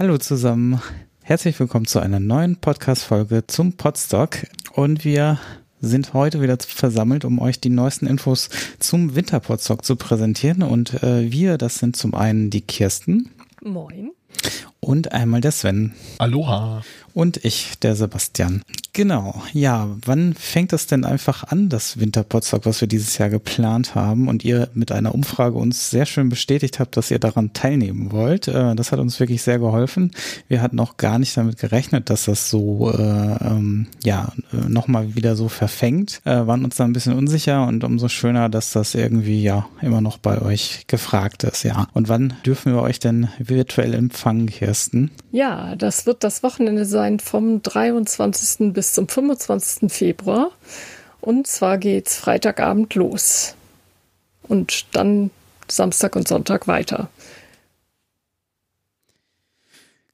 Hallo zusammen. Herzlich willkommen zu einer neuen Podcast-Folge zum Podstock. Und wir sind heute wieder versammelt, um euch die neuesten Infos zum Winterpodstock zu präsentieren. Und äh, wir, das sind zum einen die Kirsten. Moin. Und einmal der Sven. Aloha. Und ich, der Sebastian. Genau, ja, wann fängt das denn einfach an, das Winterpodstock, was wir dieses Jahr geplant haben und ihr mit einer Umfrage uns sehr schön bestätigt habt, dass ihr daran teilnehmen wollt. Äh, das hat uns wirklich sehr geholfen. Wir hatten auch gar nicht damit gerechnet, dass das so, äh, ähm, ja, nochmal wieder so verfängt, äh, waren uns da ein bisschen unsicher und umso schöner, dass das irgendwie ja immer noch bei euch gefragt ist, ja. Und wann dürfen wir euch denn virtuell empfangen, Kirsten? Ja, das wird das Wochenende sein vom 23. bis zum 25. Februar. Und zwar geht es Freitagabend los. Und dann Samstag und Sonntag weiter.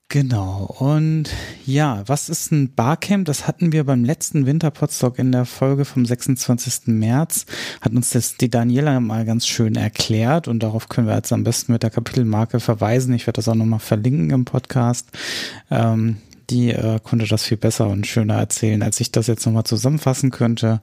Genau. Und ja, was ist ein Barcamp? Das hatten wir beim letzten Winterpodstock in der Folge vom 26. März. Hat uns das die Daniela mal ganz schön erklärt und darauf können wir jetzt am besten mit der Kapitelmarke verweisen. Ich werde das auch nochmal verlinken im Podcast. Ähm, die äh, konnte das viel besser und schöner erzählen, als ich das jetzt nochmal zusammenfassen könnte.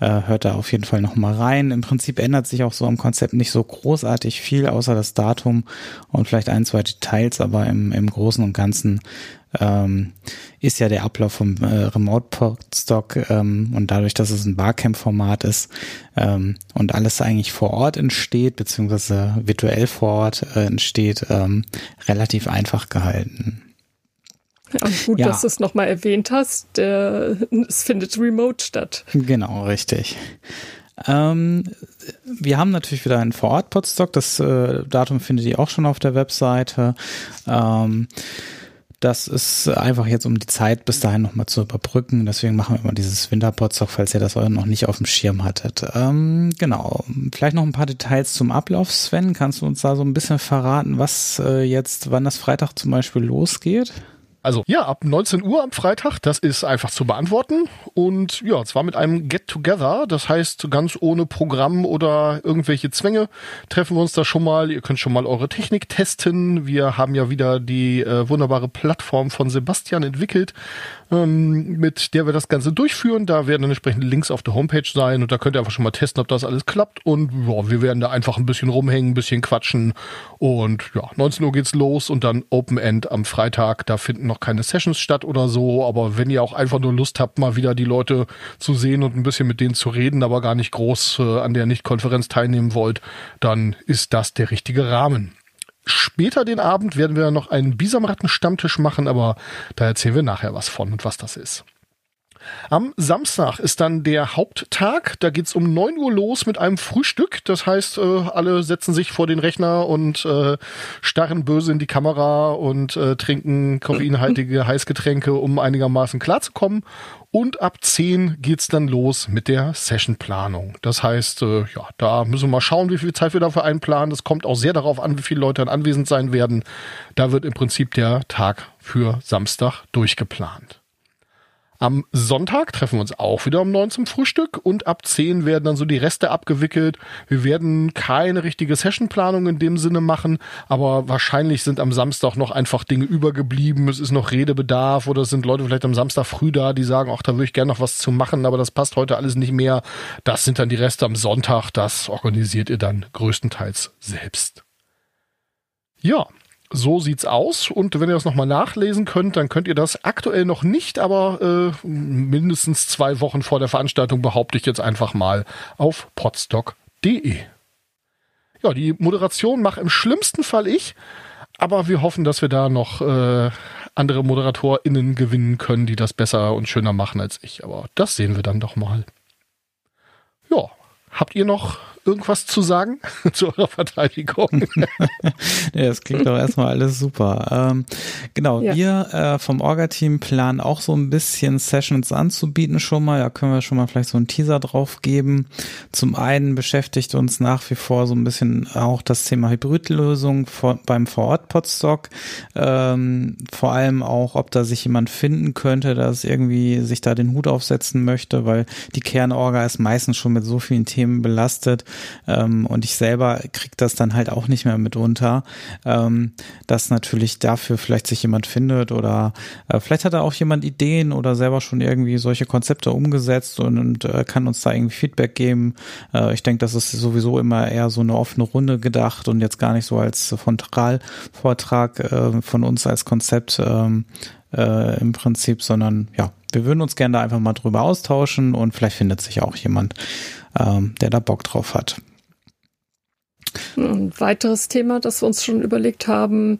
Äh, hört da auf jeden Fall nochmal rein. Im Prinzip ändert sich auch so am Konzept nicht so großartig viel, außer das Datum und vielleicht ein, zwei Details, aber im, im Großen und Ganzen ähm, ist ja der Ablauf vom äh, Remote Podstock ähm, und dadurch, dass es ein Barcamp-Format ist ähm, und alles eigentlich vor Ort entsteht, beziehungsweise virtuell vor Ort äh, entsteht, ähm, relativ einfach gehalten. Ja, gut, ja. dass du es nochmal erwähnt hast. Der, es findet remote statt. Genau, richtig. Ähm, wir haben natürlich wieder einen Vor-Ort-Podstock. Das äh, Datum findet ihr auch schon auf der Webseite. Ähm, das ist einfach jetzt, um die Zeit bis dahin nochmal zu überbrücken. Deswegen machen wir immer dieses Winterpodstock, falls ihr das noch nicht auf dem Schirm hattet. Ähm, genau. Vielleicht noch ein paar Details zum Ablauf, Sven. Kannst du uns da so ein bisschen verraten, was äh, jetzt, wann das Freitag zum Beispiel losgeht? Also ja, ab 19 Uhr am Freitag, das ist einfach zu beantworten. Und ja, zwar mit einem Get-Together, das heißt ganz ohne Programm oder irgendwelche Zwänge treffen wir uns da schon mal. Ihr könnt schon mal eure Technik testen. Wir haben ja wieder die äh, wunderbare Plattform von Sebastian entwickelt, ähm, mit der wir das Ganze durchführen. Da werden dann entsprechende Links auf der Homepage sein und da könnt ihr einfach schon mal testen, ob das alles klappt. Und ja, wir werden da einfach ein bisschen rumhängen, ein bisschen quatschen. Und ja, 19 Uhr geht's los und dann Open End am Freitag. Da finden noch keine Sessions statt oder so. Aber wenn ihr auch einfach nur Lust habt, mal wieder die Leute zu sehen und ein bisschen mit denen zu reden, aber gar nicht groß äh, an der Nicht-Konferenz teilnehmen wollt, dann ist das der richtige Rahmen. Später den Abend werden wir noch einen Bisamratten-Stammtisch machen, aber da erzählen wir nachher was von und was das ist. Am Samstag ist dann der Haupttag. Da geht's um neun Uhr los mit einem Frühstück. Das heißt, äh, alle setzen sich vor den Rechner und äh, starren böse in die Kamera und äh, trinken koffeinhaltige Heißgetränke, um einigermaßen klarzukommen. Und ab 10 geht's dann los mit der Sessionplanung. Das heißt, äh, ja, da müssen wir mal schauen, wie viel Zeit wir dafür einplanen. Das kommt auch sehr darauf an, wie viele Leute dann anwesend sein werden. Da wird im Prinzip der Tag für Samstag durchgeplant. Am Sonntag treffen wir uns auch wieder um neun zum Frühstück und ab zehn werden dann so die Reste abgewickelt. Wir werden keine richtige Sessionplanung in dem Sinne machen, aber wahrscheinlich sind am Samstag noch einfach Dinge übergeblieben. Es ist noch Redebedarf oder es sind Leute vielleicht am Samstag früh da, die sagen, ach, da würde ich gerne noch was zu machen, aber das passt heute alles nicht mehr. Das sind dann die Reste am Sonntag. Das organisiert ihr dann größtenteils selbst. Ja, so sieht's aus. Und wenn ihr das nochmal nachlesen könnt, dann könnt ihr das aktuell noch nicht, aber äh, mindestens zwei Wochen vor der Veranstaltung behaupte ich jetzt einfach mal auf podstock.de. Ja, die Moderation mache im schlimmsten Fall ich, aber wir hoffen, dass wir da noch äh, andere ModeratorInnen gewinnen können, die das besser und schöner machen als ich. Aber das sehen wir dann doch mal. Ja, habt ihr noch irgendwas zu sagen zu eurer Verteidigung? ja, das klingt doch erstmal alles super. Ähm, genau, ja. wir äh, vom Orga-Team planen auch so ein bisschen Sessions anzubieten schon mal. Da können wir schon mal vielleicht so einen Teaser drauf geben. Zum einen beschäftigt uns nach wie vor so ein bisschen auch das Thema Hybridlösung vor, beim Vor-Ort-Podstock. Ähm, vor allem auch, ob da sich jemand finden könnte, dass irgendwie sich da den Hut aufsetzen möchte, weil die Kernorga ist meistens schon mit so vielen Themen belastet ähm, und ich selber kriege das dann halt auch nicht mehr mitunter, ähm, dass natürlich dafür vielleicht sich jemand findet oder äh, vielleicht hat da auch jemand Ideen oder selber schon irgendwie solche Konzepte umgesetzt und, und äh, kann uns da irgendwie Feedback geben. Äh, ich denke, das ist sowieso immer eher so eine offene Runde gedacht und jetzt gar nicht so als Frontalvortrag äh, von uns als Konzept ähm, äh, im Prinzip, sondern ja, wir würden uns gerne da einfach mal drüber austauschen und vielleicht findet sich auch jemand, ähm, der da Bock drauf hat. Ein weiteres Thema, das wir uns schon überlegt haben,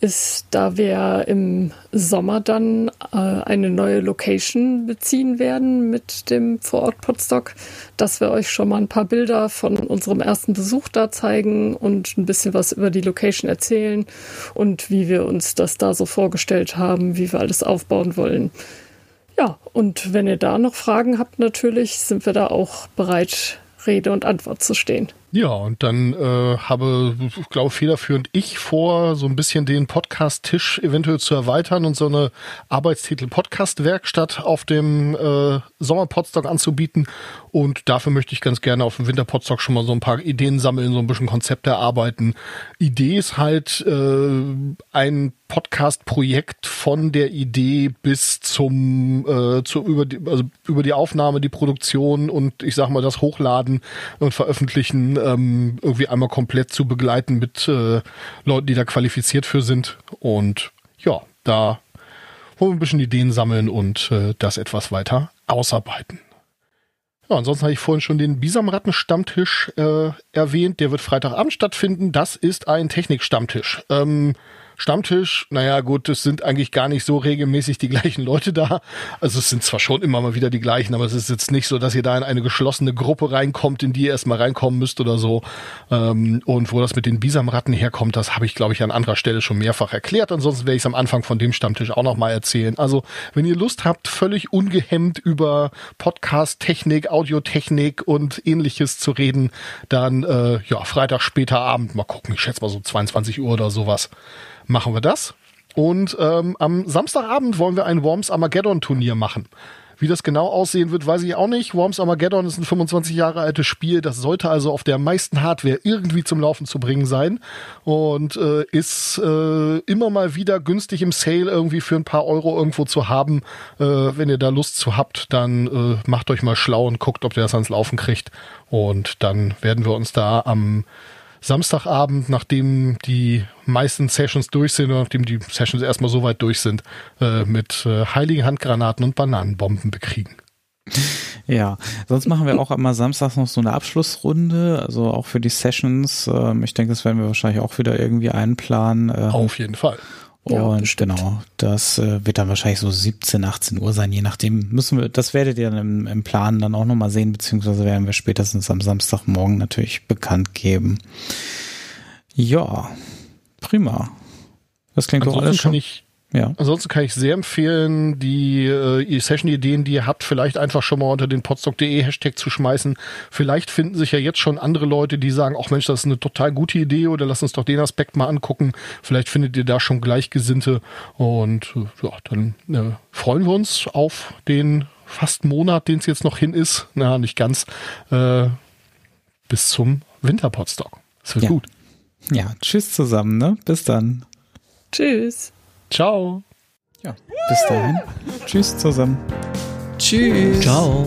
ist, da wir im Sommer dann äh, eine neue Location beziehen werden mit dem Vorort Potsdok, dass wir euch schon mal ein paar Bilder von unserem ersten Besuch da zeigen und ein bisschen was über die Location erzählen und wie wir uns das da so vorgestellt haben, wie wir alles aufbauen wollen. Ja, und wenn ihr da noch Fragen habt, natürlich sind wir da auch bereit, Rede und Antwort zu stehen. Ja, und dann äh, habe, ich glaube, federführend ich vor, so ein bisschen den Podcast-Tisch eventuell zu erweitern und so eine Arbeitstitel Podcast-Werkstatt auf dem äh, Sommer-Podstock anzubieten. Und dafür möchte ich ganz gerne auf dem Winter-Podstock schon mal so ein paar Ideen sammeln, so ein bisschen Konzepte erarbeiten. Idee ist halt äh, ein Podcast-Projekt von der Idee bis zum äh, zu über die, also über die Aufnahme, die Produktion und ich sag mal das Hochladen und Veröffentlichen ähm, irgendwie einmal komplett zu begleiten mit äh, Leuten, die da qualifiziert für sind. Und ja, da wollen wir ein bisschen Ideen sammeln und äh, das etwas weiter ausarbeiten. Ja, ansonsten habe ich vorhin schon den Bisamratten-Stammtisch äh, erwähnt. Der wird Freitagabend stattfinden. Das ist ein Technik-Stammtisch. Ähm, Stammtisch, naja gut, es sind eigentlich gar nicht so regelmäßig die gleichen Leute da. Also es sind zwar schon immer mal wieder die gleichen, aber es ist jetzt nicht so, dass ihr da in eine geschlossene Gruppe reinkommt, in die ihr erstmal reinkommen müsst oder so. Ähm, und wo das mit den Bisamratten herkommt, das habe ich, glaube ich, an anderer Stelle schon mehrfach erklärt. Ansonsten werde ich es am Anfang von dem Stammtisch auch nochmal erzählen. Also wenn ihr Lust habt, völlig ungehemmt über Podcast-Technik, Audiotechnik und ähnliches zu reden, dann äh, ja, Freitag später Abend, mal gucken, ich schätze mal so 22 Uhr oder sowas machen wir das. Und ähm, am Samstagabend wollen wir ein Worms Armageddon Turnier machen. Wie das genau aussehen wird, weiß ich auch nicht. Worms Armageddon ist ein 25 Jahre altes Spiel. Das sollte also auf der meisten Hardware irgendwie zum Laufen zu bringen sein. Und äh, ist äh, immer mal wieder günstig im Sale irgendwie für ein paar Euro irgendwo zu haben. Äh, wenn ihr da Lust zu habt, dann äh, macht euch mal schlau und guckt, ob ihr das ans Laufen kriegt. Und dann werden wir uns da am Samstagabend, nachdem die meisten Sessions durch sind und nachdem die Sessions erstmal so weit durch sind, äh, mit äh, heiligen Handgranaten und Bananenbomben bekriegen. Ja, sonst machen wir auch immer samstags noch so eine Abschlussrunde, also auch für die Sessions. Ähm, ich denke, das werden wir wahrscheinlich auch wieder irgendwie einplanen. Ähm, Auf jeden Fall. Und ja, genau, das äh, wird dann wahrscheinlich so 17, 18 Uhr sein, je nachdem. Müssen wir, das werdet ihr dann im, im Plan dann auch nochmal sehen, beziehungsweise werden wir spätestens am Samstagmorgen natürlich bekannt geben. Ja, prima. Das klingt Ansonsten doch alles schon. Kann ich ja. Ansonsten kann ich sehr empfehlen, die äh, Session-Ideen, die ihr habt, vielleicht einfach schon mal unter den podstock.de Hashtag zu schmeißen. Vielleicht finden sich ja jetzt schon andere Leute, die sagen, ach Mensch, das ist eine total gute Idee oder lass uns doch den Aspekt mal angucken. Vielleicht findet ihr da schon Gleichgesinnte und äh, ja, dann äh, freuen wir uns auf den fast Monat, den es jetzt noch hin ist. Na, nicht ganz. Äh, bis zum Winterpodstock. Das wird ja. gut. Ja, tschüss zusammen, ne? Bis dann. Tschüss. Ciao. Ja, bis dahin. Tschüss zusammen. Tschüss. Ciao.